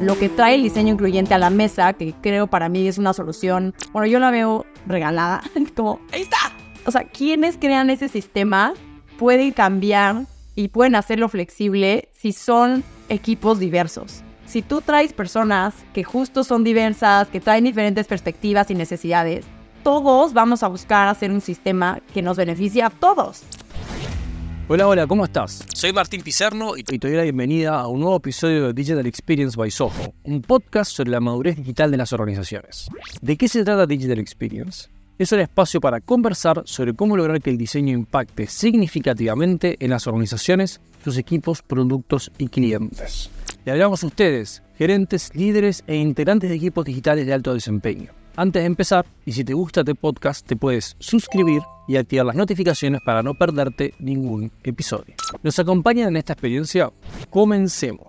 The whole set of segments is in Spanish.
lo que trae el diseño incluyente a la mesa, que creo para mí es una solución, bueno, yo la veo regalada, como, ahí está. O sea, quienes crean ese sistema pueden cambiar y pueden hacerlo flexible si son equipos diversos. Si tú traes personas que justo son diversas, que traen diferentes perspectivas y necesidades, todos vamos a buscar hacer un sistema que nos beneficie a todos. Hola, hola, ¿cómo estás? Soy Martín Pizarno y te doy la bienvenida a un nuevo episodio de Digital Experience by Soho, un podcast sobre la madurez digital de las organizaciones. ¿De qué se trata Digital Experience? Es un espacio para conversar sobre cómo lograr que el diseño impacte significativamente en las organizaciones, sus equipos, productos y clientes. Le hablamos a ustedes, gerentes, líderes e integrantes de equipos digitales de alto desempeño. Antes de empezar, y si te gusta este podcast, te puedes suscribir y activar las notificaciones para no perderte ningún episodio. ¿Nos acompañan en esta experiencia? Comencemos.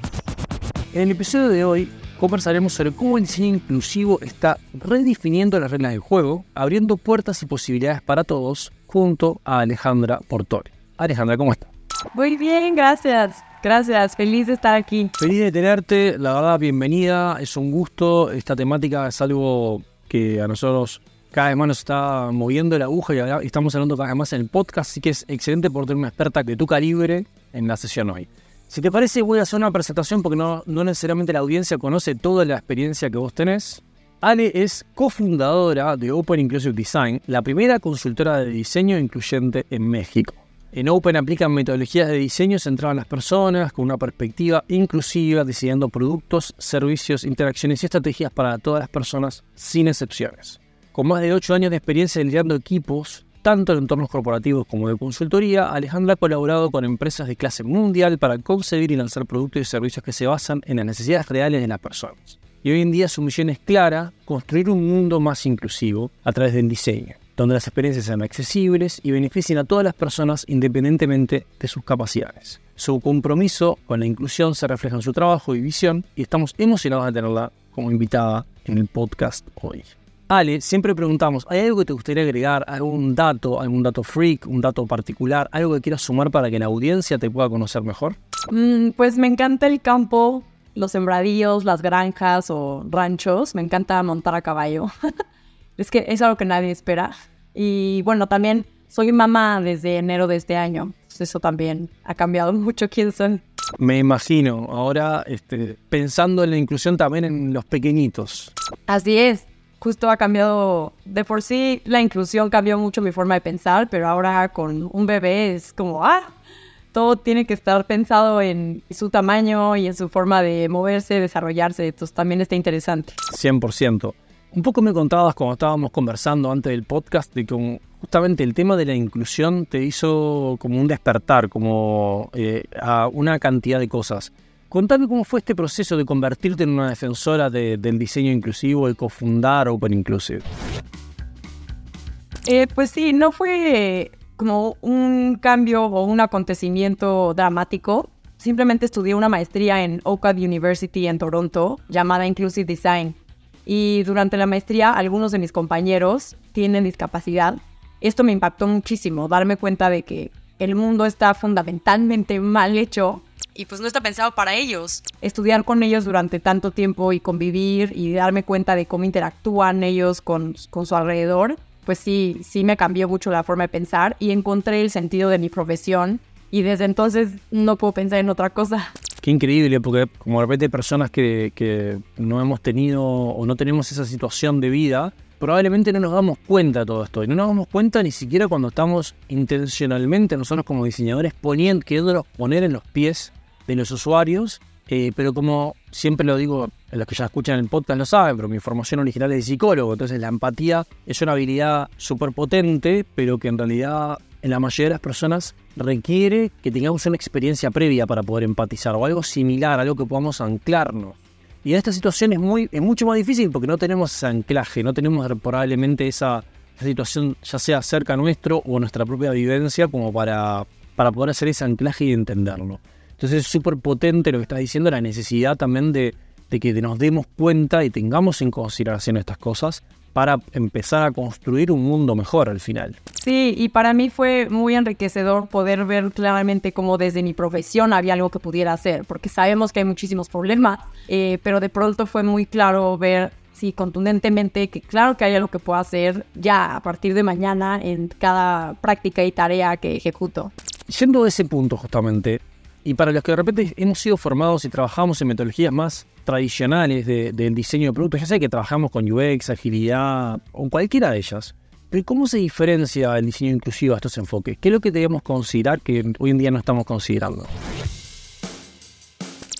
En el episodio de hoy conversaremos sobre cómo el diseño inclusivo está redefiniendo las reglas del juego, abriendo puertas y posibilidades para todos, junto a Alejandra Portori. Alejandra, ¿cómo estás? Muy bien, gracias. Gracias, feliz de estar aquí. Feliz de tenerte, la verdad, bienvenida, es un gusto. Esta temática es algo que a nosotros cada vez más nos está moviendo la aguja y estamos hablando cada vez más en el podcast, así que es excelente por tener una experta de tu calibre en la sesión hoy. Si te parece, voy a hacer una presentación porque no, no necesariamente la audiencia conoce toda la experiencia que vos tenés. Ale es cofundadora de Open Inclusive Design, la primera consultora de diseño incluyente en México. En Open aplican metodologías de diseño centradas en las personas, con una perspectiva inclusiva, diseñando productos, servicios, interacciones y estrategias para todas las personas, sin excepciones. Con más de 8 años de experiencia liderando equipos, tanto en entornos corporativos como de consultoría, Alejandra ha colaborado con empresas de clase mundial para concebir y lanzar productos y servicios que se basan en las necesidades reales de las personas. Y hoy en día su misión es clara, construir un mundo más inclusivo a través del diseño, donde las experiencias sean accesibles y beneficien a todas las personas independientemente de sus capacidades. Su compromiso con la inclusión se refleja en su trabajo y visión y estamos emocionados de tenerla como invitada en el podcast hoy. Ale, siempre preguntamos, ¿hay algo que te gustaría agregar? ¿Algún dato, algún dato freak, un dato particular? ¿Algo que quieras sumar para que la audiencia te pueda conocer mejor? Mm, pues me encanta el campo, los sembradíos, las granjas o ranchos. Me encanta montar a caballo. es que es algo que nadie espera. Y bueno, también soy mamá desde enero de este año. Eso también ha cambiado mucho quién soy. Me imagino, ahora este, pensando en la inclusión también en los pequeñitos. Así es, justo ha cambiado, de por sí la inclusión cambió mucho mi forma de pensar, pero ahora con un bebé es como, ah, todo tiene que estar pensado en su tamaño y en su forma de moverse, desarrollarse, entonces también está interesante. 100%. Un poco me contabas cuando estábamos conversando antes del podcast de que justamente el tema de la inclusión te hizo como un despertar, como eh, a una cantidad de cosas. Contame cómo fue este proceso de convertirte en una defensora del diseño inclusivo y cofundar Open Inclusive. Eh, pues sí, no fue como un cambio o un acontecimiento dramático. Simplemente estudié una maestría en OCAD University en Toronto llamada Inclusive Design. Y durante la maestría algunos de mis compañeros tienen discapacidad. Esto me impactó muchísimo, darme cuenta de que el mundo está fundamentalmente mal hecho y pues no está pensado para ellos. Estudiar con ellos durante tanto tiempo y convivir y darme cuenta de cómo interactúan ellos con, con su alrededor, pues sí, sí me cambió mucho la forma de pensar y encontré el sentido de mi profesión y desde entonces no puedo pensar en otra cosa. Qué increíble, porque como de repente personas que, que no hemos tenido o no tenemos esa situación de vida, probablemente no nos damos cuenta de todo esto. Y no nos damos cuenta ni siquiera cuando estamos intencionalmente nosotros como diseñadores poniendo, queriéndonos poner en los pies de los usuarios, eh, pero como siempre lo digo, los que ya escuchan el podcast lo saben, pero mi formación original es de psicólogo, entonces la empatía es una habilidad súper potente, pero que en realidad en la mayoría de las personas requiere que tengamos una experiencia previa para poder empatizar o algo similar, algo que podamos anclarnos. Y en esta situación es, muy, es mucho más difícil porque no tenemos ese anclaje, no tenemos probablemente esa, situación ya sea cerca nuestro o nuestra propia vivencia como para, para poder hacer ese anclaje y entenderlo. Entonces es súper potente lo que estás diciendo, la necesidad también de, que nos demos cuenta y tengamos en consideración estas cosas para empezar a construir un mundo mejor al final. Sí, y para mí fue muy enriquecedor poder ver claramente cómo desde mi profesión había algo que pudiera hacer, porque sabemos que hay muchísimos problemas, eh, pero de pronto fue muy claro ver, sí, contundentemente, que claro que hay algo que puedo hacer ya a partir de mañana en cada práctica y tarea que ejecuto. Yendo a ese punto justamente, y para los que de repente hemos sido formados y trabajamos en metodologías más tradicionales del diseño de productos, ya sé que trabajamos con UX, agilidad o cualquiera de ellas, pero ¿cómo se diferencia el diseño inclusivo a estos enfoques? ¿Qué es lo que debemos considerar que hoy en día no estamos considerando?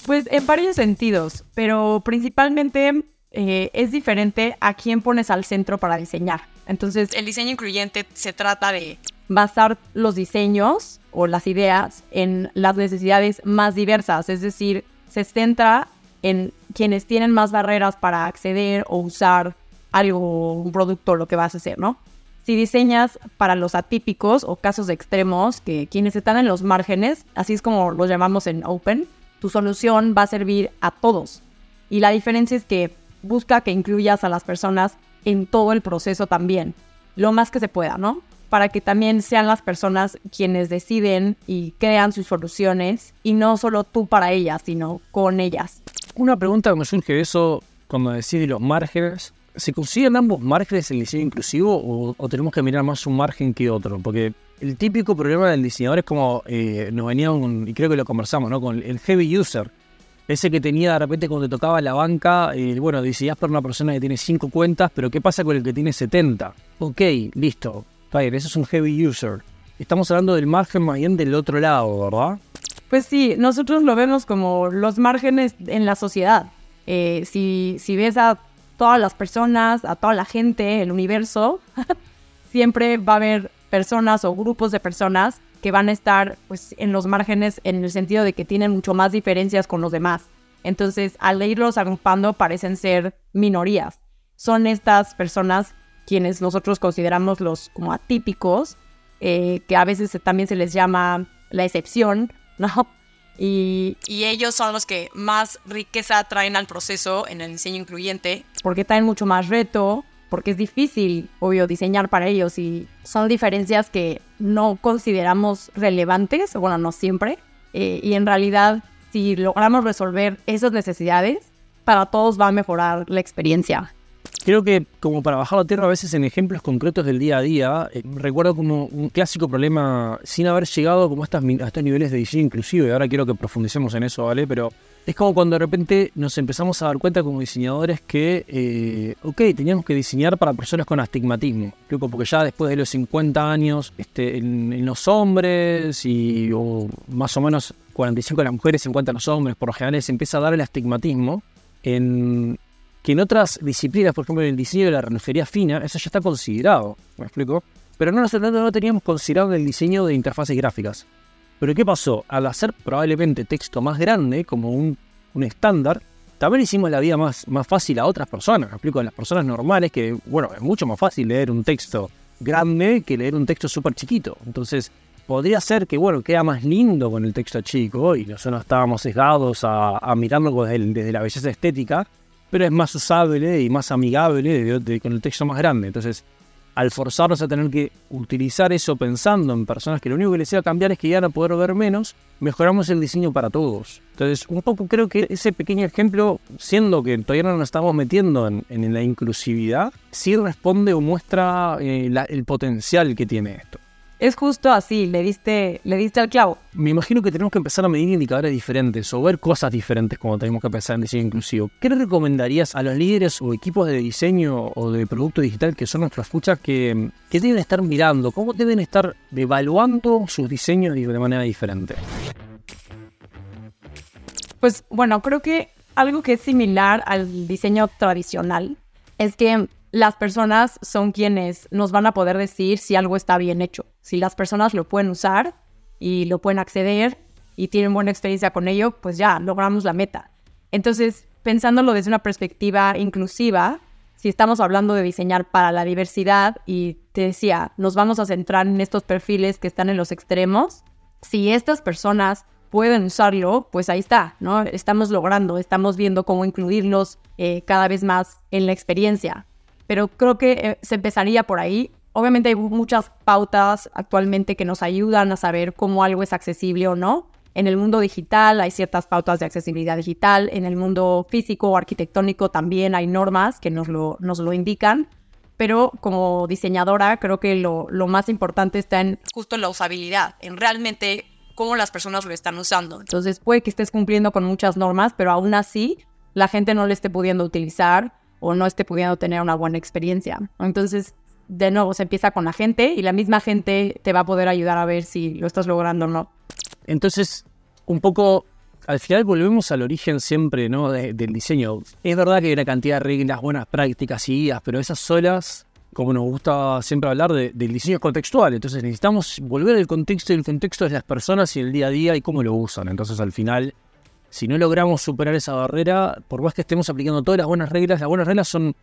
Pues en varios sentidos, pero principalmente eh, es diferente a quién pones al centro para diseñar. Entonces, el diseño incluyente se trata de basar los diseños o las ideas en las necesidades más diversas, es decir, se centra en quienes tienen más barreras para acceder o usar algo, un producto, lo que vas a hacer, ¿no? Si diseñas para los atípicos o casos extremos, que quienes están en los márgenes, así es como los llamamos en Open, tu solución va a servir a todos. Y la diferencia es que busca que incluyas a las personas en todo el proceso también, lo más que se pueda, ¿no? Para que también sean las personas quienes deciden y crean sus soluciones y no solo tú para ellas, sino con ellas. Una pregunta que me surge de eso cuando decís los márgenes. ¿Se consiguen ambos márgenes en el diseño inclusivo o, tenemos que mirar más un margen que otro? Porque el típico problema del diseñador es como eh, nos venían, y creo que lo conversamos, ¿no? Con el heavy user. Ese que tenía de repente cuando te tocaba la banca, bueno, diseñás para una persona que tiene 5 cuentas, pero ¿qué pasa con el que tiene 70? Ok, listo. Bien, ese es un heavy user. Estamos hablando del margen más bien del otro lado, ¿verdad? Pues sí, nosotros lo vemos como los márgenes en la sociedad. Eh, si, ves a todas las personas, a toda la gente, el universo, siempre va a haber personas o grupos de personas que van a estar pues, en los márgenes en el sentido de que tienen mucho más diferencias con los demás. Entonces, al irlos agrupando, parecen ser minorías. Son estas personas quienes nosotros consideramos los como atípicos, eh, que a veces también se les llama la excepción, ¿no? Y, y, ellos son los que más riqueza traen al proceso en el diseño incluyente. Porque traen mucho más reto, porque es difícil, obvio, diseñar para ellos y son diferencias que no consideramos relevantes, bueno, no siempre. Eh, y en realidad, si logramos resolver esas necesidades, para todos va a mejorar la experiencia. Creo que como para bajar la tierra a veces en ejemplos concretos del día a día, eh, recuerdo como un clásico problema sin haber llegado como a, estos niveles de diseño inclusivo, y ahora quiero que profundicemos en eso, ¿vale? Pero es como cuando de repente nos empezamos a dar cuenta como diseñadores que, eh, ok, teníamos que diseñar para personas con astigmatismo. Creo que porque ya después de los 50 años, este, en, los hombres y o más o menos 45 en las mujeres, 50 en los hombres, por lo general se empieza a dar el astigmatismo en que en otras disciplinas, por ejemplo en el diseño de la relojería fina, eso ya está considerado, ¿me explico? Pero no, no, no teníamos considerado el diseño de interfaces gráficas. Pero ¿qué pasó? Al hacer probablemente texto más grande, como un, estándar, también hicimos la vida más, más fácil a otras personas. Me explico, a las personas normales, que, bueno, es mucho más fácil leer un texto grande que leer un texto súper chiquito. Entonces, podría ser que, bueno, queda más lindo con el texto chico y nosotros estábamos sesgados a, a mirarlo desde, la belleza estética, pero es más usable y más amigable con el texto más grande. Entonces, al forzarnos a tener que utilizar eso pensando en personas que lo único que les iba a cambiar es que ya a poder ver menos, mejoramos el diseño para todos. Entonces, un poco creo que ese pequeño ejemplo, siendo que todavía no nos estamos metiendo en, la inclusividad, sí responde o muestra eh, el potencial que tiene esto. Es justo así, le diste, le diste al clavo. Me imagino que tenemos que empezar a medir indicadores diferentes o ver cosas diferentes cuando tenemos que pensar en diseño inclusivo. ¿Qué le recomendarías a los líderes o equipos de diseño o de producto digital que son nuestras escuchas que, que deben estar mirando? ¿Cómo deben estar evaluando sus diseños de manera diferente? Pues bueno, creo que algo que es similar al diseño tradicional es que las personas son quienes nos van a poder decir si algo está bien hecho. Si las personas lo pueden usar y lo pueden acceder y tienen buena experiencia con ello, pues ya logramos la meta. Entonces, pensándolo desde una perspectiva inclusiva, si estamos hablando de diseñar para la diversidad y te decía, nos vamos a centrar en estos perfiles que están en los extremos, si estas personas pueden usarlo, pues ahí está, ¿no? Estamos logrando, estamos viendo cómo incluirlos eh, cada vez más en la experiencia. Pero creo que eh, se empezaría por ahí. Obviamente hay muchas pautas actualmente que nos ayudan a saber cómo algo es accesible o no. En el mundo digital hay ciertas pautas de accesibilidad digital, en el mundo físico o arquitectónico también hay normas que nos lo, nos lo indican, pero como diseñadora creo que lo, lo más importante está en justo en la usabilidad, en realmente cómo las personas lo están usando. Entonces puede que estés cumpliendo con muchas normas, pero aún así la gente no le esté pudiendo utilizar o no esté pudiendo tener una buena experiencia. Entonces, de nuevo, se empieza con la gente y la misma gente te va a poder ayudar a ver si lo estás logrando o no. Entonces, un poco, al final volvemos al origen siempre ¿no? del diseño. Es verdad que hay una cantidad de reglas, buenas prácticas y guías, pero esas solas, como nos gusta siempre hablar, del diseño contextual. Entonces necesitamos volver al contexto y el contexto de las personas y el día a día y cómo lo usan. Entonces al final, si no logramos superar esa barrera, por más que estemos aplicando todas las buenas reglas, las buenas reglas son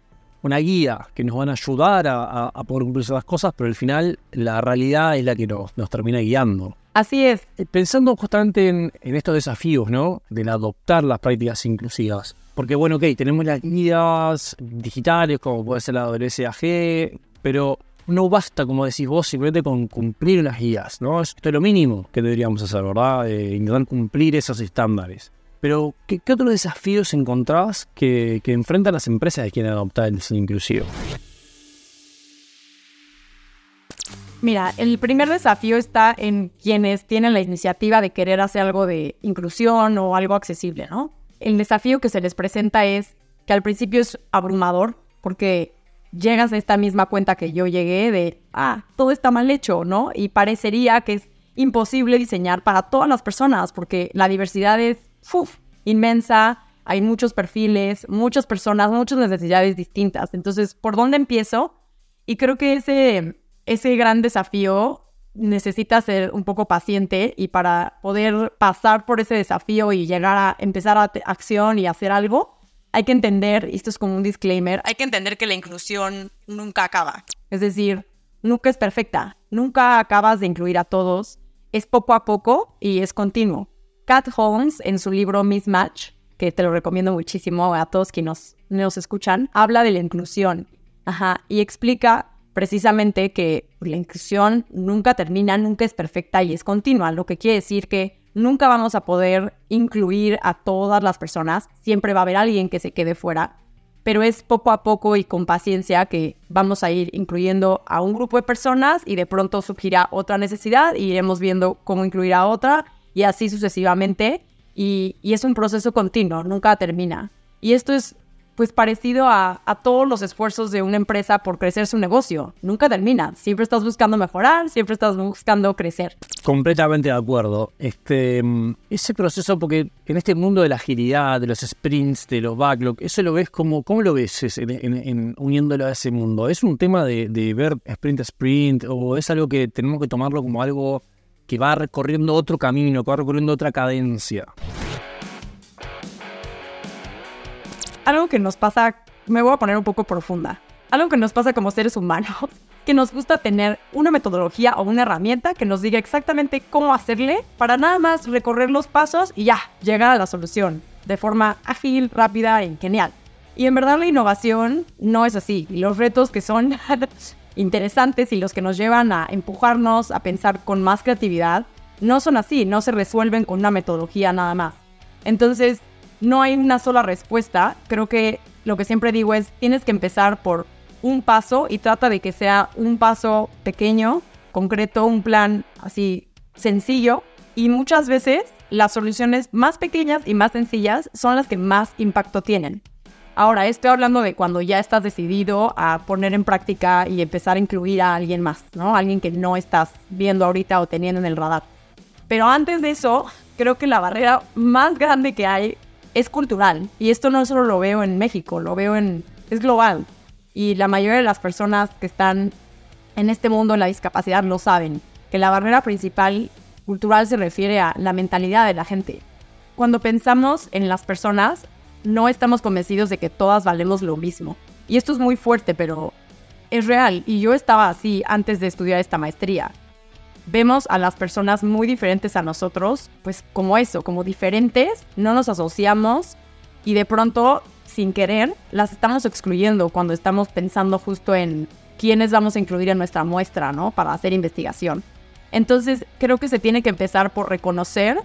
una guía que nos van a ayudar a, poder cumplir esas cosas, pero al final la realidad es la que nos, nos termina guiando. Así es. Eh, pensando justamente en, estos desafíos, ¿no? Del adoptar las prácticas inclusivas. Porque, bueno, ok, tenemos las guías digitales, como puede ser la WSAG, pero no basta, como decís vos, simplemente con cumplir las guías, ¿no? Esto es lo mínimo que deberíamos hacer, ¿verdad? Eh, intentar cumplir esos estándares. Pero, ¿qué, otros desafíos encontrás que, que enfrentan las empresas que quieren adoptar el diseño inclusivo? Mira, el primer desafío está en quienes tienen la iniciativa de querer hacer algo de inclusión o algo accesible, ¿no? El desafío que se les presenta es que al principio es abrumador porque llegas a esta misma cuenta que yo llegué de, ah, todo está mal hecho, ¿no? Y parecería que es imposible diseñar para todas las personas porque la diversidad es inmensa, hay muchos perfiles, muchas personas, muchas necesidades distintas. Entonces, ¿por dónde empiezo? Y creo que ese ese gran desafío necesita ser un poco paciente y para poder pasar por ese desafío y llegar a empezar a acción y hacer algo, hay que entender, y esto es como un disclaimer, hay que entender que la inclusión nunca acaba. Es decir, nunca es perfecta, nunca acabas de incluir a todos, es poco a poco y es continuo. Kat Holmes, en su libro Mismatch, que te lo recomiendo muchísimo a todos quienes nos, escuchan, habla de la inclusión. Ajá, y explica precisamente que la inclusión nunca termina, nunca es perfecta y es continua, lo que quiere decir que nunca vamos a poder incluir a todas las personas, siempre va a haber alguien que se quede fuera, pero es poco a poco y con paciencia que vamos a ir incluyendo a un grupo de personas y de pronto surgirá otra necesidad y iremos viendo cómo incluir a otra y así sucesivamente. Y, y es un proceso continuo, nunca termina. Y esto es pues parecido a, todos los esfuerzos de una empresa por crecer su negocio. Nunca termina. Siempre estás buscando mejorar, siempre estás buscando crecer. Completamente de acuerdo. Este, mm, ese proceso, porque en este mundo de la agilidad, de los sprints, de los backlogs, eso lo ves como, ¿cómo lo ves en, uniéndolo a ese mundo? ¿Es un tema de, de ver sprint a sprint o es algo que tenemos que tomarlo como algo que va recorriendo otro camino, que va recorriendo otra cadencia? algo que nos pasa, me voy a poner un poco profunda, algo que nos pasa como seres humanos, que nos gusta tener una metodología o una herramienta que nos diga exactamente cómo hacerle para nada más recorrer los pasos y ya, llegar a la solución de forma ágil, rápida y genial. Y en verdad la innovación no es así. Y los retos que son interesantes y los que nos llevan a empujarnos a pensar con más creatividad no son así, no se resuelven con una metodología nada más. Entonces, no hay una sola respuesta. Creo que lo que siempre digo es, tienes que empezar por un paso y trata de que sea un paso pequeño, concreto, un plan así sencillo. Y muchas veces las soluciones más pequeñas y más sencillas son las que más impacto tienen. Ahora, estoy hablando de cuando ya estás decidido a poner en práctica y empezar a incluir a alguien más, ¿no? Alguien que no estás viendo ahorita o teniendo en el radar. Pero antes de eso, creo que la barrera más grande que hay es cultural. Y esto no solo lo veo en México, lo veo en... es global. Y la mayoría de las personas que están en este mundo de la discapacidad lo saben, que la barrera principal cultural se refiere a la mentalidad de la gente. Cuando pensamos en las personas, no estamos convencidos de que todas valemos lo mismo. Y esto es muy fuerte, pero es real. Y yo estaba así antes de estudiar esta maestría vemos a las personas muy diferentes a nosotros, pues como eso, como diferentes, no nos asociamos y de pronto sin querer las estamos excluyendo cuando estamos pensando justo en quiénes vamos a incluir en nuestra muestra, ¿no? Para hacer investigación. Entonces, creo que se tiene que empezar por reconocer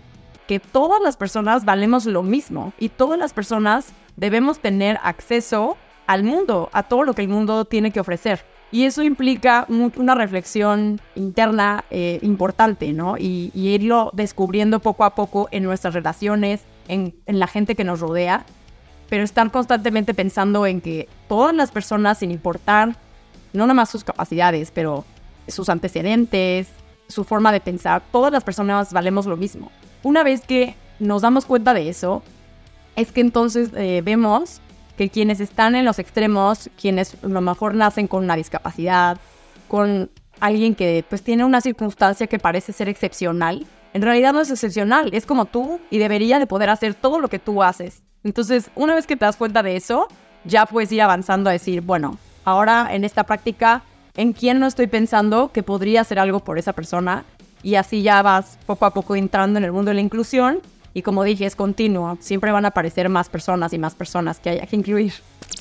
que todas las personas valemos lo mismo y todas las personas debemos tener acceso al mundo, a todo lo que el mundo tiene que ofrecer. Y eso implica una reflexión interna eh, importante, ¿no? Y, irlo descubriendo poco a poco en nuestras relaciones, en, en la gente que nos rodea, pero estar constantemente pensando en que todas las personas, sin importar no nada más sus capacidades, pero sus antecedentes, su forma de pensar, todas las personas valemos lo mismo. Una vez que nos damos cuenta de eso, es que entonces eh, vemos que quienes están en los extremos, quienes a lo mejor nacen con una discapacidad, con alguien que pues tiene una circunstancia que parece ser excepcional, en realidad no es excepcional, es como tú y debería de poder hacer todo lo que tú haces. Entonces, una vez que te das cuenta de eso, ya puedes ir avanzando a decir, bueno, ahora en esta práctica, ¿en quién no estoy pensando que podría hacer algo por esa persona? Y así ya vas poco a poco entrando en el mundo de la inclusión y como dije, es continuo. Siempre van a aparecer más personas y más personas que haya que incluir.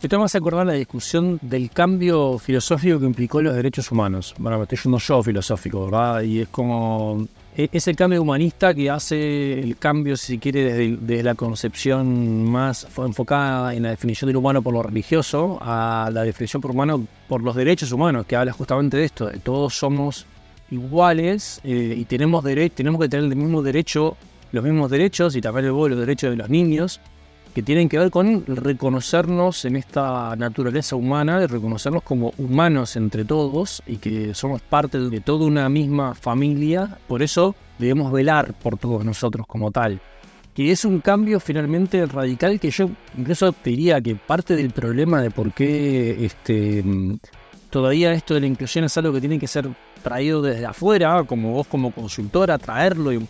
Esto me hace acordar la discusión del cambio filosófico que implicó los derechos humanos. Bueno, me estoy yendo yo filosófico, ¿verdad? Y es como... E-, es el cambio humanista que hace el cambio, si quiere, desde, desde la concepción más enfocada en la definición del humano por lo religioso a la definición por humano por los derechos humanos, que habla justamente de esto, de todos somos iguales eh, y tenemos, tenemos que tener el mismo derecho los mismos derechos y también los derechos de los niños, que tienen que ver con reconocernos en esta naturaleza humana, de reconocernos como humanos entre todos y que somos parte de toda una misma familia. Por eso debemos velar por todos nosotros como tal. Que es un cambio finalmente radical que yo incluso diría que parte del problema de por qué este, todavía esto de la inclusión es algo que tiene que ser traído desde afuera, como vos como consultora, traerlo y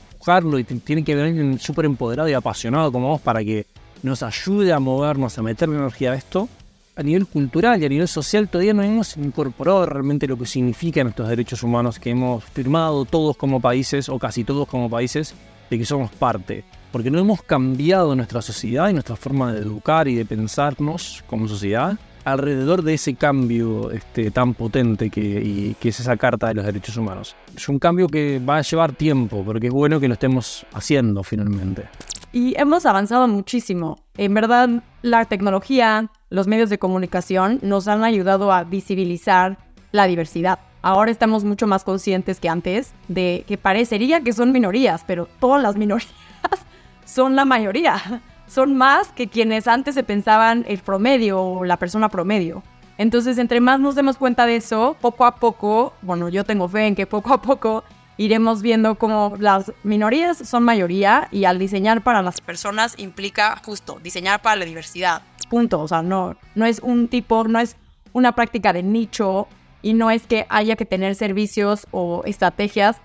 y tiene que venir súper empoderado y apasionado como vos para que nos ayude a movernos, a meter energía a esto. A nivel cultural y a nivel social todavía no hemos incorporado realmente lo que significan estos derechos humanos que hemos firmado todos como países o casi todos como países de que somos parte. Porque no hemos cambiado nuestra sociedad y nuestra forma de educar y de pensarnos como sociedad alrededor de ese cambio este, tan potente que, que, es esa Carta de los Derechos Humanos. Es un cambio que va a llevar tiempo, porque es bueno que lo estemos haciendo finalmente. Y hemos avanzado muchísimo. En verdad, la tecnología, los medios de comunicación nos han ayudado a visibilizar la diversidad. Ahora estamos mucho más conscientes que antes de que parecería que son minorías, pero todas las minorías son la mayoría son más que quienes antes se pensaban el promedio o la persona promedio. Entonces, entre más nos demos cuenta de eso, poco a poco, bueno, yo tengo fe en que poco a poco iremos viendo cómo las minorías son mayoría y al diseñar para las personas implica justo diseñar para la diversidad. Punto. O sea, no, no es un tipo, no es una práctica de nicho y no es que haya que tener servicios o estrategias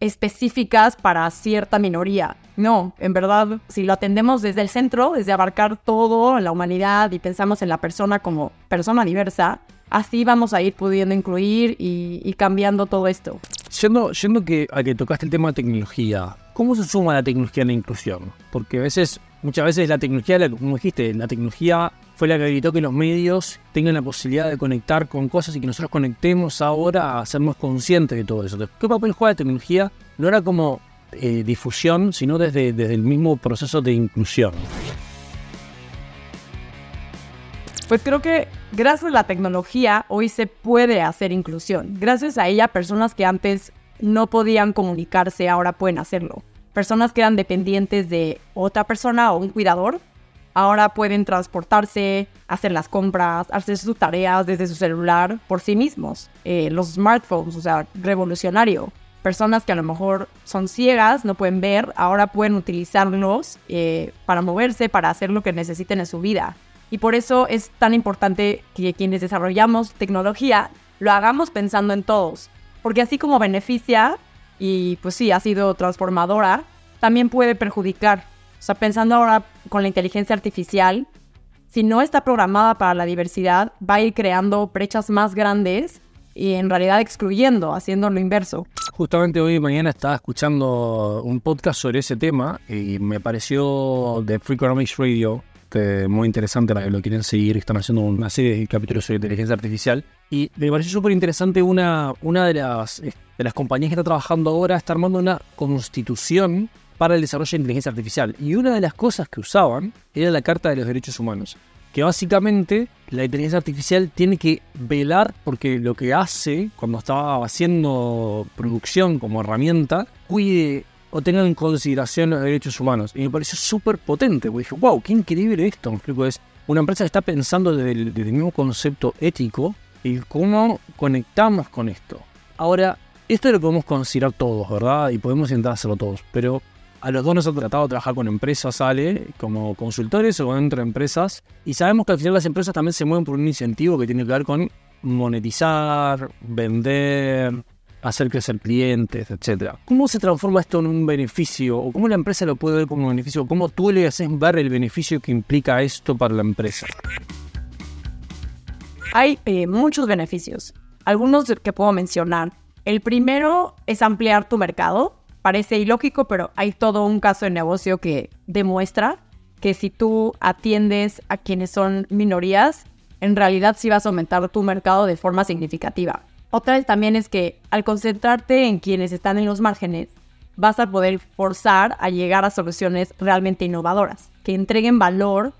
específicas para cierta minoría. No, en verdad, si lo atendemos desde el centro, desde abarcar todo la humanidad y pensamos en la persona como persona diversa, así vamos a ir pudiendo incluir y, cambiando todo esto. Siendo, que, a que tocaste el tema de tecnología, ¿cómo se suma la tecnología a la inclusión? Porque a veces, muchas veces la tecnología, como dijiste, la tecnología fue la que habilitó que los medios tengan la posibilidad de conectar con cosas y que nosotros conectemos ahora a ser más conscientes de todo eso. ¿Qué papel juega la tecnología? No era como eh, difusión, sino desde, desde el mismo proceso de inclusión. Pues creo que gracias a la tecnología hoy se puede hacer inclusión. Gracias a ella, personas que antes no podían comunicarse ahora pueden hacerlo. Personas que eran dependientes de otra persona o un cuidador ahora pueden transportarse, hacer las compras, hacer sus tareas desde su celular por sí mismos. Eh, los smartphones, o sea, revolucionario. Personas que a lo mejor son ciegas, no pueden ver, ahora pueden utilizarlos eh, para moverse, para hacer lo que necesiten en su vida. Y por eso es tan importante que quienes desarrollamos tecnología lo hagamos pensando en todos. Porque así como beneficia y pues sí, ha sido transformadora, también puede perjudicar o sea, pensando ahora con la inteligencia artificial, si no está programada para la diversidad, va a ir creando brechas más grandes y en realidad excluyendo, haciendo lo inverso. Justamente hoy y mañana estaba escuchando un podcast sobre ese tema y me pareció de Free Economics Radio este, muy interesante la que lo quieren seguir. Están haciendo una serie de capítulos sobre inteligencia artificial. Y me pareció súper interesante una, una de, las, de las compañías que está trabajando ahora, está armando una constitución para el desarrollo de inteligencia artificial. Y una de las cosas que usaban era la Carta de los Derechos Humanos. Que básicamente la inteligencia artificial tiene que velar porque lo que hace cuando estaba haciendo producción como herramienta, cuide o tenga en consideración los derechos humanos. Y me pareció súper potente, porque dije, wow, qué increíble esto. Es una empresa está pensando desde el, desde el mismo concepto ético y cómo conectamos con esto. Ahora, esto lo podemos considerar todos, ¿verdad? Y podemos intentar hacerlo todos, pero a los dos nos ha tratado de trabajar con empresas, sale, como consultores o dentro de empresas. Y sabemos que al final las empresas también se mueven por un incentivo que tiene que ver con monetizar, vender, hacer crecer clientes, etc. ¿Cómo se transforma esto en un beneficio? ¿O cómo la empresa lo puede ver como un beneficio? ¿Cómo tú le haces ver el beneficio que implica esto para la empresa? Hay eh, muchos beneficios. Algunos que puedo mencionar. El primero es ampliar tu mercado. Parece ilógico, pero hay todo un caso de negocio que demuestra que si tú atiendes a quienes son minorías, en realidad sí vas a aumentar tu mercado de forma significativa. Otra vez también es que al concentrarte en quienes están en los márgenes, vas a poder forzar a llegar a soluciones realmente innovadoras, que entreguen valor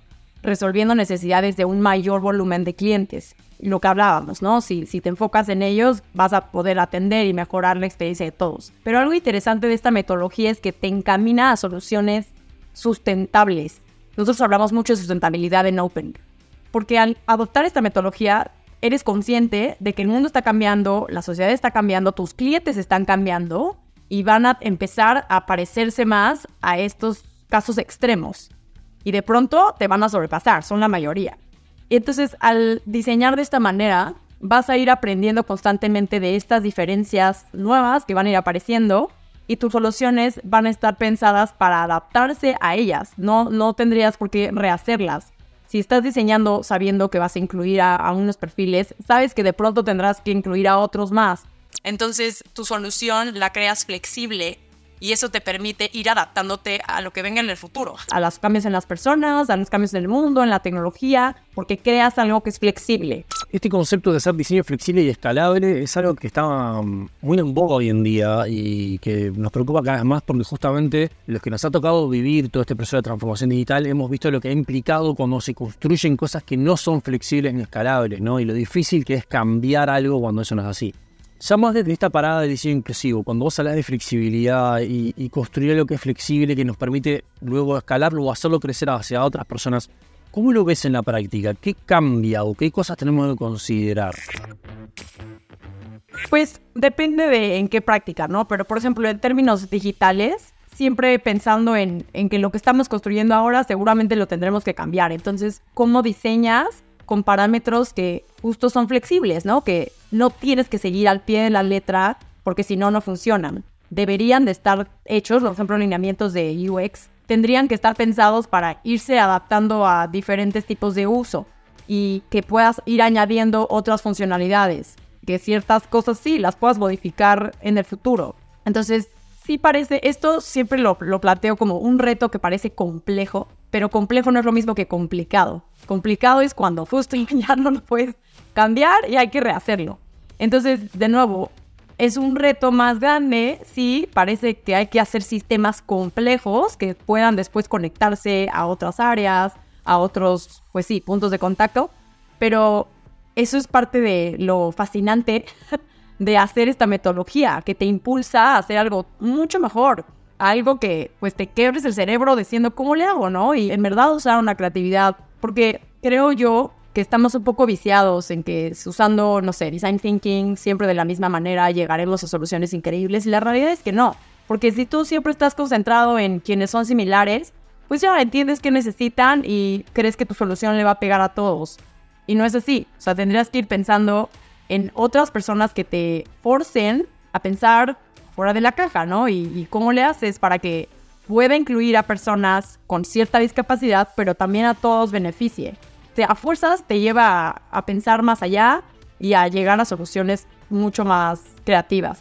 resolviendo necesidades de un mayor volumen de clientes. Lo que hablábamos, ¿no? Si, si te enfocas en ellos, vas a poder atender y mejorar la experiencia de todos. Pero algo interesante de esta metodología es que te encamina a soluciones sustentables. Nosotros hablamos mucho de sustentabilidad en Open, porque al adoptar esta metodología eres consciente de que el mundo está cambiando, la sociedad está cambiando, tus clientes están cambiando y van a empezar a parecerse más a estos casos extremos. Y de pronto te van a sobrepasar, son la mayoría. Entonces al diseñar de esta manera, vas a ir aprendiendo constantemente de estas diferencias nuevas que van a ir apareciendo y tus soluciones van a estar pensadas para adaptarse a ellas. No, no tendrías por qué rehacerlas. Si estás diseñando sabiendo que vas a incluir a, a unos perfiles, sabes que de pronto tendrás que incluir a otros más. Entonces tu solución la creas flexible y eso te permite ir adaptándote a lo que venga en el futuro. A los cambios en las personas, a los cambios en el mundo, en la tecnología, porque creas algo que es flexible. Este concepto de ser diseño flexible y escalable es algo que está mm, muy en boga hoy en día y que nos preocupa cada vez más porque justamente los que nos ha tocado vivir todo este proceso de transformación digital hemos visto lo que ha implicado cuando se construyen cosas que no son flexibles ni escalables, ¿no? Y lo difícil que es cambiar algo cuando eso no es así. Ya más desde esta parada de diseño inclusivo, cuando vos hablas de flexibilidad y, y construir algo que es flexible, que nos permite luego escalarlo o hacerlo crecer hacia otras personas, ¿cómo lo ves en la práctica? ¿Qué cambia o qué cosas tenemos que considerar? Pues depende de en qué práctica, ¿no? Pero por ejemplo, en términos digitales, siempre pensando en, en que lo que estamos construyendo ahora seguramente lo tendremos que cambiar. Entonces, ¿cómo diseñas con parámetros que justo son flexibles, ¿no? Que no tienes que seguir al pie de la letra porque si no, no funcionan. Deberían de estar hechos, por ejemplo, lineamientos de UX, tendrían que estar pensados para irse adaptando a diferentes tipos de uso y que puedas ir añadiendo otras funcionalidades, que ciertas cosas sí las puedas modificar en el futuro. Entonces, sí parece, esto siempre lo, lo planteo como un reto que parece complejo, pero complejo no es lo mismo que complicado. Complicado es cuando justo ya no lo puedes cambiar y hay que rehacerlo. Entonces, de nuevo, es un reto más grande, sí, parece que hay que hacer sistemas complejos que puedan después conectarse a otras áreas, a otros, pues sí, puntos de contacto, pero eso es parte de lo fascinante de hacer esta metodología, que te impulsa a hacer algo mucho mejor, algo que pues te quebres el cerebro diciendo cómo le hago, ¿no? Y en verdad usar una creatividad, porque creo yo que estamos un poco viciados en que usando, no sé, design thinking siempre de la misma manera llegaremos a soluciones increíbles y la realidad es que no, porque si tú siempre estás concentrado en quienes son similares, pues ya entiendes qué necesitan y crees que tu solución le va a pegar a todos. Y no es así, o sea, tendrías que ir pensando en otras personas que te forcen a pensar fuera de la caja, ¿no? Y, cómo le haces para que pueda incluir a personas con cierta discapacidad, pero también a todos beneficie te, a fuerzas te lleva a, a pensar más allá y a llegar a soluciones mucho más creativas.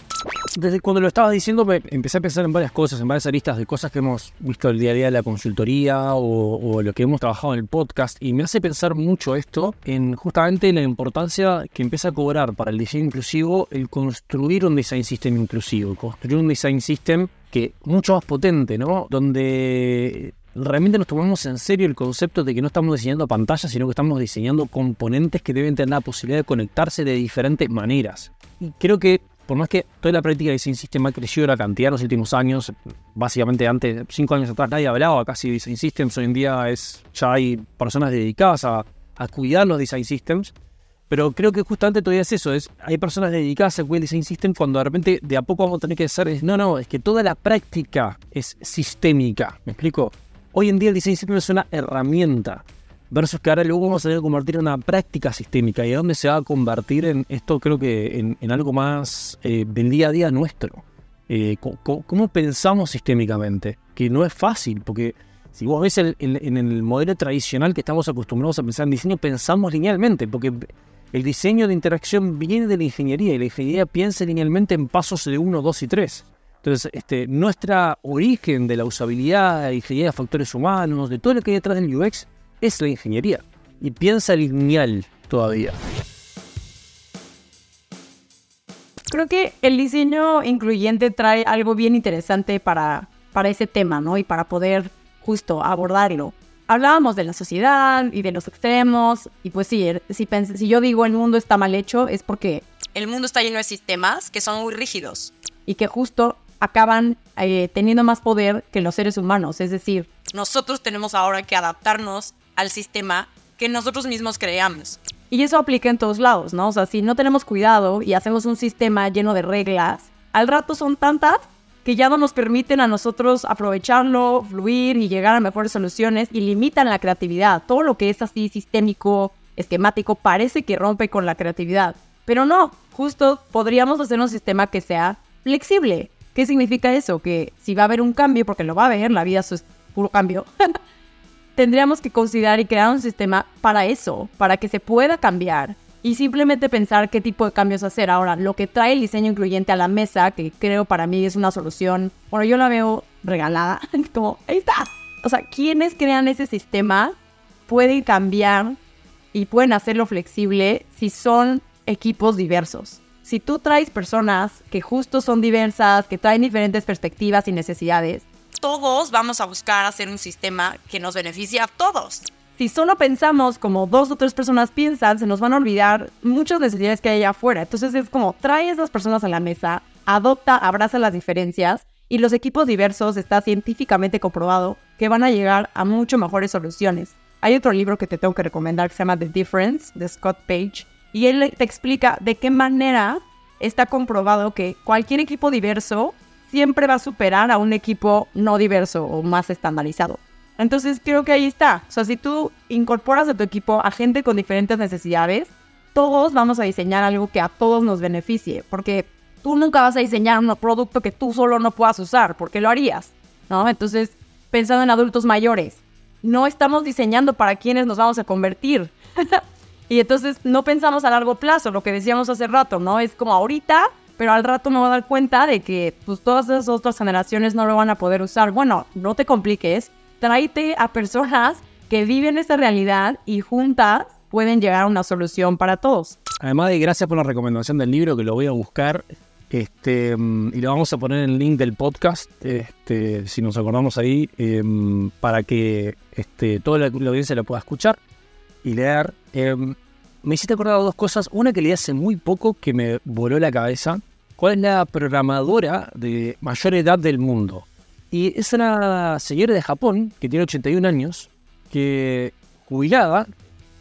desde cuando lo estabas diciendo me empecé a pensar en varias cosas, en varias aristas de cosas que hemos visto el día a día de la consultoría o, o, lo que hemos trabajado en el podcast y me hace pensar mucho esto en justamente la importancia que empieza a cobrar para el diseño inclusivo el construir un design system inclusivo, construir un design system que mucho más potente, ¿no? Donde realmente nos tomamos en serio el concepto de que no estamos diseñando pantallas, sino que estamos diseñando componentes que deben tener la posibilidad de conectarse de diferentes maneras. Y creo que por más que toda la práctica de Design System ha crecido la cantidad en los últimos años, básicamente antes, cinco años atrás nadie hablaba casi de Design Systems, hoy en día es, ya hay personas dedicadas a, cuidar los Design Systems, pero creo que justamente todavía es eso, es, hay personas dedicadas a el Design System cuando de repente de a poco vamos a tener que hacer, no, no, es que toda la práctica es sistémica, ¿me explico? Hoy en día el Design System es una herramienta, versus que ahora luego vamos a tener que convertir en una práctica sistémica. ¿Y a dónde se va a convertir en esto? Creo que en, algo más eh, del día a día nuestro. Eh, ¿cómo, pensamos sistémicamente? Que no es fácil, porque si vos ves en el modelo tradicional que estamos acostumbrados a pensar en diseño, pensamos linealmente, porque el diseño de interacción viene de la ingeniería y la ingeniería piensa linealmente en pasos de 1, 2 y 3. Entonces, este, nuestra origen de la usabilidad, la ingeniería de factores humanos, de todo lo que hay detrás del UX, es la ingeniería y piensa lineal todavía. Creo que el diseño incluyente trae algo bien interesante para, para ese tema, ¿no? Y para poder justo abordarlo. Hablábamos de la sociedad y de los extremos, y pues sí, er, si, si yo digo el mundo está mal hecho, es porque... El mundo está lleno de sistemas que son muy rígidos. Y que justo acaban eh, teniendo más poder que los seres humanos, es decir... Nosotros tenemos ahora que adaptarnos al sistema que nosotros mismos creamos. Y eso aplica en todos lados, ¿no? O sea, si no tenemos cuidado y hacemos un sistema lleno de reglas, al rato son tantas que ya no nos permiten a nosotros aprovecharlo, fluir y llegar a mejores soluciones y limitan la creatividad. Todo lo que es así sistémico, esquemático, parece que rompe con la creatividad. Pero no, justo podríamos hacer un sistema que sea flexible. ¿Qué significa eso? Que si va a haber un cambio, porque lo va a haber, la vida es puro cambio, tendríamos que considerar y crear un sistema para eso, para que se pueda cambiar y simplemente pensar qué tipo de cambios hacer. Ahora, lo que trae el diseño incluyente a la mesa, que creo para mí es una solución, bueno, yo la veo regalada, como, ahí está. O sea, quienes crean ese sistema pueden cambiar y pueden hacerlo flexible si son equipos diversos. Si tú traes personas que justo son diversas, que traen diferentes perspectivas y necesidades, todos vamos a buscar hacer un sistema que nos beneficie a todos. Si solo pensamos como dos o tres personas piensan, se nos van a olvidar muchas necesidades que hay allá afuera. Entonces es como trae a esas personas a la mesa, adopta, abraza las diferencias y los equipos diversos está científicamente comprobado que van a llegar a mucho mejores soluciones. Hay otro libro que te tengo que recomendar que se llama The Difference de Scott Page y él te explica de qué manera está comprobado que cualquier equipo diverso siempre va a superar a un equipo no diverso o más estandarizado. Entonces creo que ahí está. O sea, si tú incorporas a tu equipo a gente con diferentes necesidades, todos vamos a diseñar algo que a todos nos beneficie, porque tú nunca vas a diseñar un producto que tú solo no puedas usar, porque lo harías, ¿no? Entonces, pensando en adultos mayores, no estamos diseñando para quienes nos vamos a convertir. y entonces no pensamos a largo plazo, lo que decíamos hace rato, ¿no? Es como ahorita pero al rato me voy a dar cuenta de que pues, todas esas otras generaciones no lo van a poder usar. Bueno, no te compliques, tráete a personas que viven esa realidad y juntas pueden llegar a una solución para todos. Además de gracias por la recomendación del libro que lo voy a buscar este, mm, y lo vamos a poner en el link del podcast, este, si nos acordamos ahí, em, para que este, toda la, audiencia lo pueda escuchar y leer. Em, me hiciste acordar dos cosas. Una que leí hace muy poco que me voló la cabeza cuál es la programadora de mayor edad del mundo. Y es una señora de Japón que tiene 81 años, que jubilada,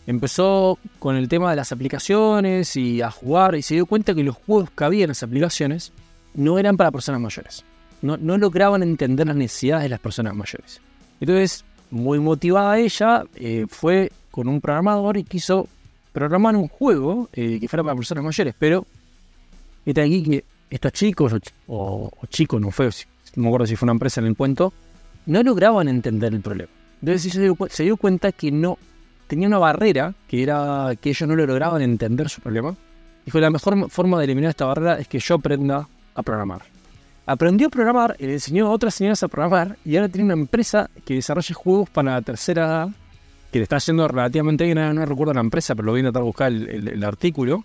empezó con el tema de las aplicaciones y a jugar y se dio cuenta que los juegos que había en las aplicaciones no eran para personas mayores. No, no lograban entender las necesidades de las personas mayores. Entonces, muy motivada ella, eh, fue con un programador y quiso programar un juego eh, que fuera para personas mayores, pero está aquí que estos chicos, o, chicos, no fue, no me acuerdo si fue una empresa en el cuento, no lograban entender el problema. Entonces se dio, se dio cuenta que no tenía una barrera, que era que ellos no lo lograban entender su problema. Fue la mejor forma de eliminar esta barrera es que yo aprenda a programar. Aprendió a programar le enseñó a otras señoras a programar y ahora tiene una empresa que desarrolla juegos para la tercera edad, que le está haciendo relativamente bien, no recuerdo la empresa, pero lo voy a intentar buscar el, artículo.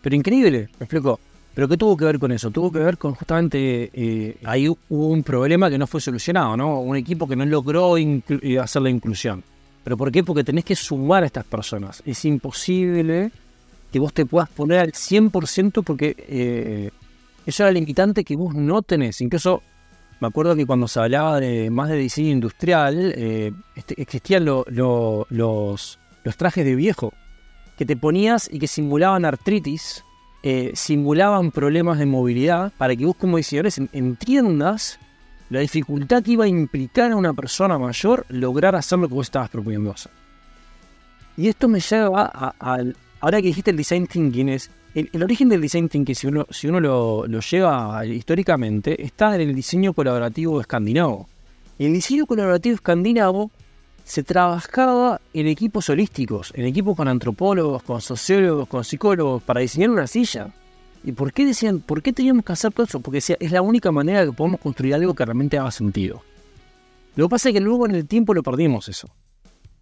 Pero increíble, me explico. ¿Pero qué tuvo que ver con eso? Tuvo que ver con justamente, eh, ahí hubo un problema que no fue solucionado, ¿no? Un equipo que no logró eh, hacer la inclusión. ¿Pero por qué? Porque tenés que sumar a estas personas. Es imposible que vos te puedas poner al 100% porque eh, eso era limitante que vos no tenés. Incluso me acuerdo que cuando se hablaba de más de diseño industrial, eh, este, existían los, trajes de viejo que te ponías y que simulaban artritis, eh, simulaban problemas de movilidad, para que vos como diseñadores entiendas la dificultad que iba a implicar a una persona mayor lograr hacer lo que vos estabas proponiendo hacer. Y esto me lleva al, ahora que dijiste el design thinking, es el, origen del design thinking, si uno, lo, lleva históricamente, está en el diseño colaborativo escandinavo. El diseño colaborativo escandinavo se trabajaba en equipos holísticos, en equipos con antropólogos, con sociólogos, con psicólogos, para diseñar una silla. ¿Y por qué decían, por qué teníamos que hacer todo eso? Porque es la única manera que podemos construir algo que realmente haga sentido. Lo que pasa es que luego en el tiempo lo perdimos eso.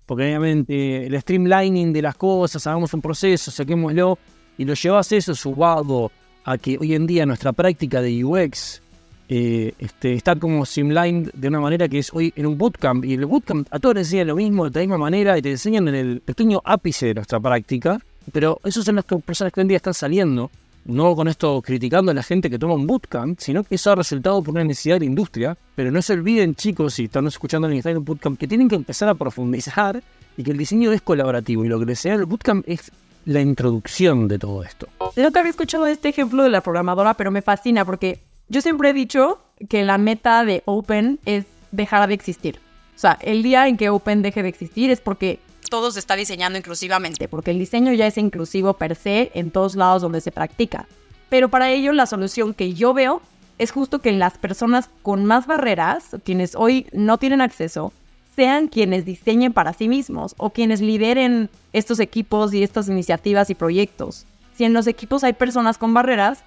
Porque obviamente el streamlining de las cosas, hagamos un proceso, saquémoslo, y lo llevas eso sumado a que hoy en día nuestra práctica de UX eh, este, está como streamlined de una manera que es hoy en un bootcamp. Y el bootcamp a todos les enseñan lo mismo, de la misma manera, y te enseñan en el pequeño ápice de nuestra práctica. Pero esos son las personas que hoy en día están saliendo no con esto criticando a la gente que toma un bootcamp, sino que eso ha resultado por una necesidad de la industria. Pero no se olviden, chicos, si están escuchando en el bootcamp, que tienen que empezar a profundizar y que el diseño es colaborativo. Y lo que les el bootcamp es la introducción de todo esto. Que había escuchado este ejemplo de la programadora, pero me fascina porque yo siempre he dicho que la meta de Open es dejar de existir. O sea, el día en que Open deje de existir es porque todo se está diseñando inclusivamente. Porque el diseño ya es inclusivo per se en todos lados donde se practica. Pero para ello la solución que yo veo es justo que las personas con más barreras, quienes hoy no tienen acceso, sean quienes diseñen para sí mismos o quienes lideren estos equipos y estas iniciativas y proyectos. Si en los equipos hay personas con barreras,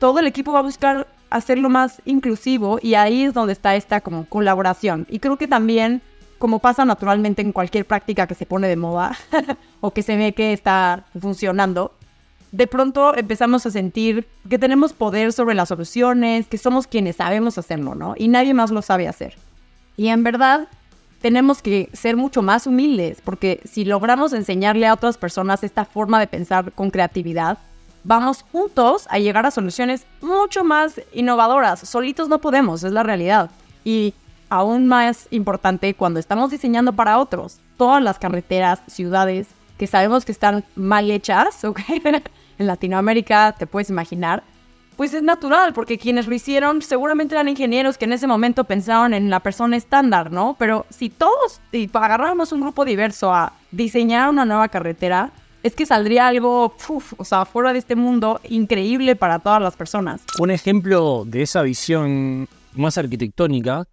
todo el equipo va a buscar hacerlo más inclusivo y ahí es donde está esta como colaboración. Y creo que también como pasa naturalmente en cualquier práctica que se pone de moda o que se ve que está funcionando, de pronto empezamos a sentir que tenemos poder sobre las soluciones, que somos quienes sabemos hacerlo, ¿no? Y nadie más lo sabe hacer. Y en verdad tenemos que ser mucho más humildes, porque si logramos enseñarle a otras personas esta forma de pensar con creatividad, vamos juntos a llegar a soluciones mucho más innovadoras. Solitos no podemos, es la realidad. Y aún más importante cuando estamos diseñando para otros. Todas las carreteras, ciudades que sabemos que están mal hechas, en Latinoamérica te puedes imaginar, pues es natural, porque quienes lo hicieron seguramente eran ingenieros que en ese momento pensaron en la persona estándar, ¿no? Pero si todos si agarráramos un grupo diverso a diseñar una nueva carretera, es que saldría algo, o sea, fuera de este mundo, increíble para todas las personas. Un ejemplo de esa visión más arquitectónica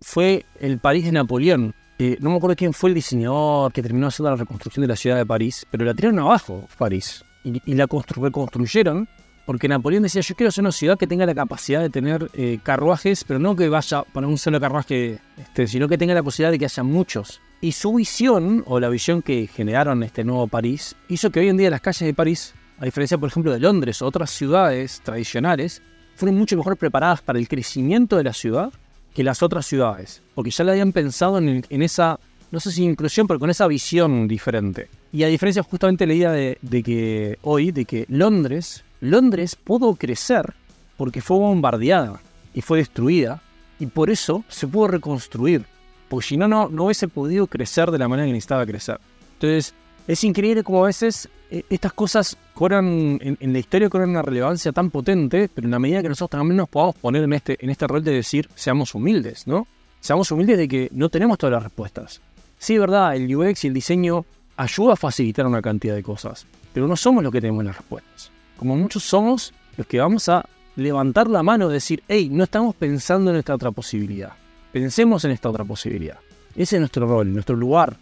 fue el París de Napoleón. Eh, no me acuerdo quién fue el diseñador que terminó haciendo la reconstrucción de la ciudad de París, pero la tiraron abajo, París, y, la reconstruyeron porque Napoleón decía, yo quiero hacer una ciudad que tenga la capacidad de tener eh, carruajes, pero no que vaya para un solo carruaje, este, sino que tenga la posibilidad de que haya muchos. Y su visión, o la visión que generaron este nuevo París, hizo que hoy en día las calles de París, a diferencia por ejemplo de Londres o otras ciudades tradicionales, fueron mucho mejor preparadas para el crecimiento de la ciudad que las otras ciudades, porque ya le habían pensado en, esa, no sé si inclusión, pero con esa visión diferente. Y a diferencia justamente la idea de, que hoy, de que Londres, Londres pudo crecer porque fue bombardeada y fue destruida, y por eso se pudo reconstruir, porque si no, no, no hubiese podido crecer de la manera que necesitaba crecer. Entonces, es increíble cómo a veces eh, estas cosas cobran, en, la historia cobran una relevancia tan potente, pero en la medida que nosotros también nos podamos poner en este, en este rol de decir, seamos humildes, ¿no? Seamos humildes de que no tenemos todas las respuestas. Sí, es verdad, el UX y el diseño ayuda a facilitar una cantidad de cosas, pero no somos los que tenemos las respuestas. Como muchos somos los que vamos a levantar la mano y decir, hey, no estamos pensando en esta otra posibilidad. Pensemos en esta otra posibilidad. Ese es nuestro rol, nuestro lugar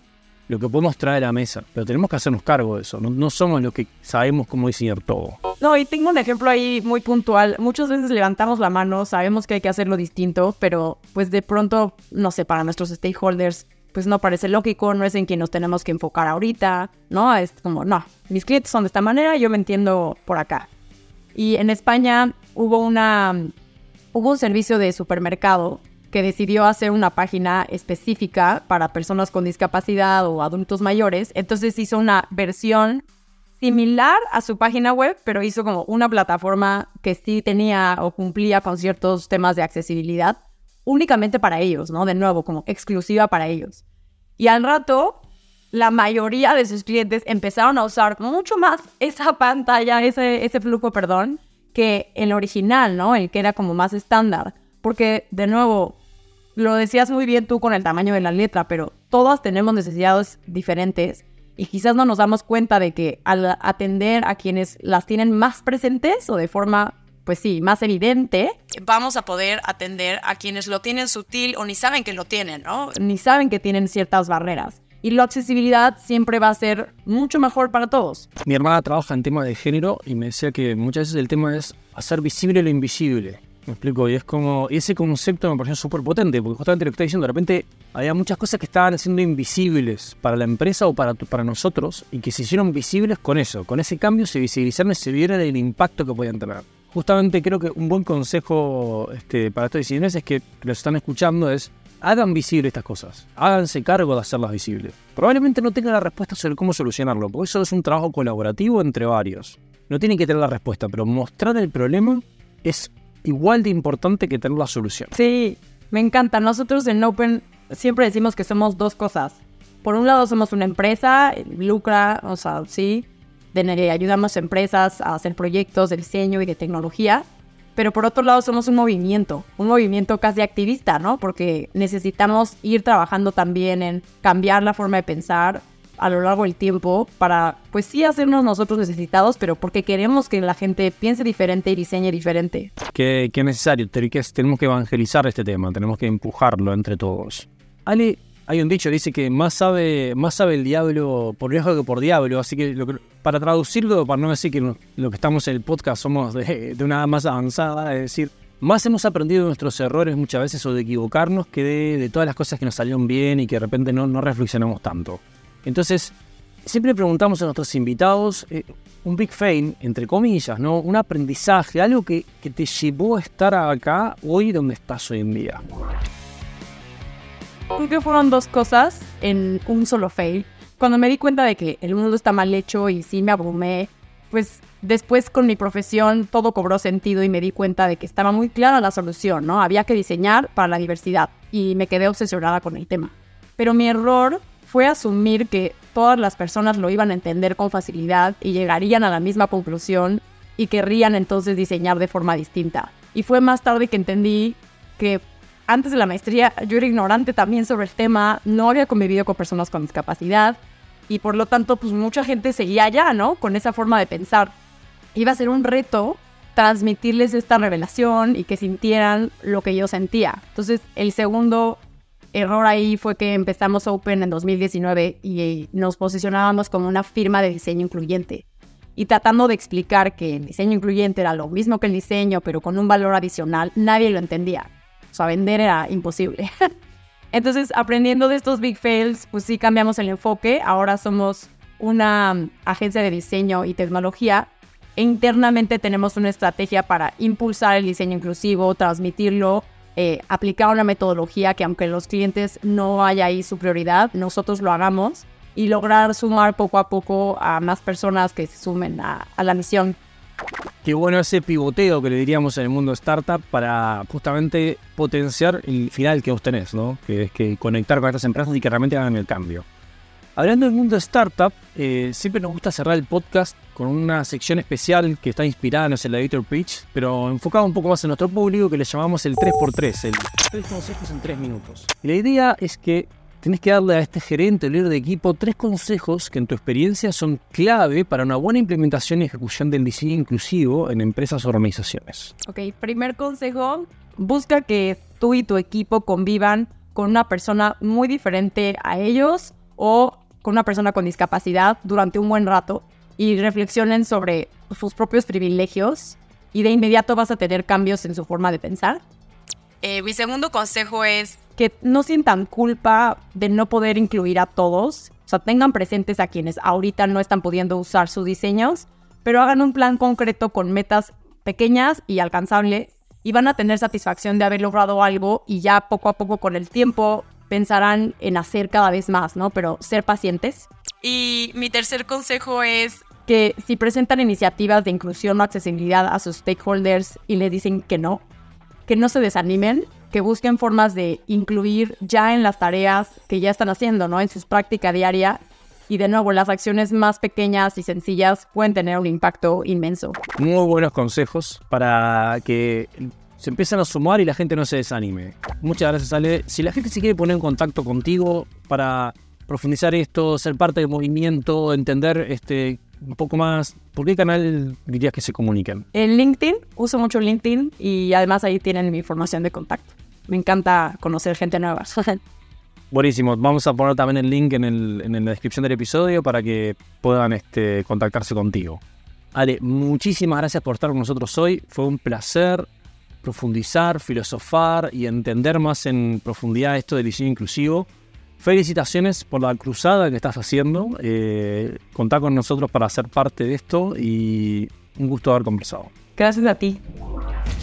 lo que podemos traer a la mesa, pero tenemos que hacernos cargo de eso. No, no somos los que sabemos cómo diseñar todo. No, y tengo un ejemplo ahí muy puntual. Muchas veces levantamos la mano, sabemos que hay que hacerlo distinto, pero pues de pronto, no sé, para nuestros stakeholders, pues no parece lógico, no es en quien nos tenemos que enfocar ahorita, ¿no? Es como, no, mis clientes son de esta manera, yo me entiendo por acá. Y en España hubo una, hubo un servicio de supermercado que decidió hacer una página específica para personas con discapacidad o adultos mayores. Entonces hizo una versión similar a su página web, pero hizo como una plataforma que sí tenía o cumplía con ciertos temas de accesibilidad, únicamente para ellos, ¿no? De nuevo, como exclusiva para ellos. Y al rato, la mayoría de sus clientes empezaron a usar mucho más esa pantalla, ese, flujo, perdón, que el original, ¿no? El que era como más estándar. Porque, de nuevo, lo decías muy bien tú con el tamaño de la letra, pero todas tenemos necesidades diferentes y quizás no nos damos cuenta de que al atender a quienes las tienen más presentes o de forma, pues sí, más evidente, vamos a poder atender a quienes lo tienen sutil o ni saben que lo tienen, ¿no? Ni saben que tienen ciertas barreras. Y la accesibilidad siempre va a ser mucho mejor para todos. Mi hermana trabaja en temas de género y me decía que muchas veces el tema es hacer visible lo invisible. Me explico, y es como, y ese concepto me pareció súper potente, porque justamente lo que está diciendo, de repente había muchas cosas que estaban siendo invisibles para la empresa o para, para nosotros, y que se hicieron visibles con eso, con ese cambio se visibilizaron y se vieron el impacto que podían tener. Justamente creo que un buen consejo este, para estos diseñadores es que los están escuchando es, hagan visibles estas cosas, háganse cargo de hacerlas visibles. Probablemente no tengan la respuesta sobre cómo solucionarlo, porque eso es un trabajo colaborativo entre varios. No tienen que tener la respuesta, pero mostrar el problema es igual de importante que tener la solución. Sí, me encanta. Nosotros en Open siempre decimos que somos dos cosas. Por un lado somos una empresa, lucra, o sea, sí, ayudamos a empresas a hacer proyectos de diseño y de tecnología. Pero por otro lado somos un movimiento, un movimiento casi activista, ¿no? Porque necesitamos ir trabajando también en cambiar la forma de pensar, a lo largo del tiempo para, pues sí, hacernos nosotros necesitados, pero porque queremos que la gente piense diferente y diseñe diferente. Qué, qué necesario, tenemos que evangelizar este tema, tenemos que empujarlo entre todos. Ale, hay un dicho que dice que más sabe, más sabe el diablo por viejo que por diablo, así que, para traducirlo, para no decir que lo que estamos en el podcast somos de, una más avanzada, es decir, más hemos aprendido de nuestros errores muchas veces o de equivocarnos que de, todas las cosas que nos salieron bien y que de repente no, reflexionamos tanto. Entonces, siempre preguntamos a nuestros invitados eh, un big fail, entre comillas, ¿no? Un aprendizaje, algo que, que te llevó a estar acá hoy donde estás hoy en día. Creo que fueron dos cosas en un solo fail. Cuando me di cuenta de que el mundo está mal hecho y sí me abrumé, pues después con mi profesión todo cobró sentido y me di cuenta de que estaba muy clara la solución, ¿no? Había que diseñar para la diversidad y me quedé obsesionada con el tema. Pero mi error fue asumir que todas las personas lo iban a entender con facilidad y llegarían a la misma conclusión y querrían entonces diseñar de forma distinta. Y fue más tarde que entendí que antes de la maestría yo era ignorante también sobre el tema, no había convivido con personas con discapacidad y por lo tanto pues mucha gente seguía allá, ¿no? Con esa forma de pensar. Iba a ser un reto transmitirles esta revelación y que sintieran lo que yo sentía. Entonces el segundo error ahí fue que empezamos Open en 2019 y nos posicionábamos como una firma de diseño incluyente. Y tratando de explicar que el diseño incluyente era lo mismo que el diseño, pero con un valor adicional, nadie lo entendía. Sea, vender era imposible. Entonces, aprendiendo de estos big fails, pues sí cambiamos el enfoque. Ahora somos una um, agencia de diseño y tecnología e internamente tenemos una estrategia para impulsar el diseño inclusivo, transmitirlo eh, aplicar una metodología que aunque los clientes no haya ahí su prioridad, nosotros lo hagamos y lograr sumar poco a poco a más personas que se sumen a, la misión. Qué bueno ese pivoteo que le diríamos en el mundo startup para justamente potenciar el final que vos tenés, ¿no? Que es que conectar con estas empresas y que realmente hagan el cambio. Hablando del mundo startup, eh, siempre nos gusta cerrar el podcast con una sección especial que está inspirada en el elevator pitch, pero enfocado un poco más en nuestro público que le llamamos el 3x3, el 3 consejos en 3 minutos. Y la idea es que tenés que darle a este gerente o líder de equipo tres consejos que en tu experiencia son clave para una buena implementación y ejecución del diseño inclusivo en empresas o organizaciones. Ok, primer consejo, busca que tú y tu equipo convivan con una persona muy diferente a ellos o con una persona con discapacidad durante un buen rato y reflexionen sobre sus propios privilegios y de inmediato vas a tener cambios en su forma de pensar. Eh, mi segundo consejo es que no sientan culpa de no poder incluir a todos. O sea, tengan presentes a quienes ahorita no están pudiendo usar sus diseños, pero hagan un plan concreto con metas pequeñas y alcanzables y van a tener satisfacción de haber logrado algo y ya poco a poco con el tiempo pensarán en hacer cada vez más, ¿no? Pero ser pacientes. Y mi tercer consejo es que si presentan iniciativas de inclusión o accesibilidad a sus stakeholders y le dicen que no, que no se desanimen, que busquen formas de incluir ya en las tareas que ya están haciendo, ¿no? En su práctica diaria. Y de nuevo, las acciones más pequeñas y sencillas pueden tener un impacto inmenso. Muy buenos consejos para que se empiecen a sumar y la gente no se desanime. Muchas gracias, Ale. Si la gente se quiere poner en contacto contigo para profundizar esto, ser parte del movimiento, entender este, un poco más, ¿por qué canal dirías que se comuniquen? En LinkedIn, uso mucho LinkedIn y además ahí tienen mi información de contacto. Me encanta conocer gente nueva. Buenísimo, vamos a poner también el link en, el, en la descripción del episodio para que puedan este, contactarse contigo. Ale, muchísimas gracias por estar con nosotros hoy. Fue un placer profundizar, filosofar y entender más en profundidad esto del diseño inclusivo. Felicitaciones por la cruzada que estás haciendo. Eh, contá con nosotros para ser parte de esto y un gusto haber conversado. Gracias a ti.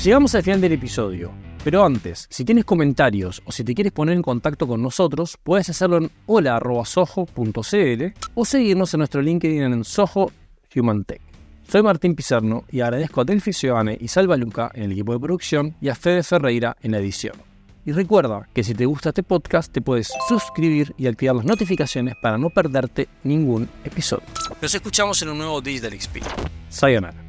Llegamos al final del episodio. Pero antes, si tienes comentarios o si te quieres poner en contacto con nosotros, puedes hacerlo en hola.sojo.cl o seguirnos en nuestro LinkedIn en Soho Human Tech. Soy Martín Pizarno y agradezco a Delphi Giovanni y Salva Luca en el equipo de producción y a Fede Ferreira en la edición. Y recuerda que si te gusta este podcast te puedes suscribir y activar las notificaciones para no perderte ningún episodio. Nos escuchamos en un nuevo Digital XP. Sayonara.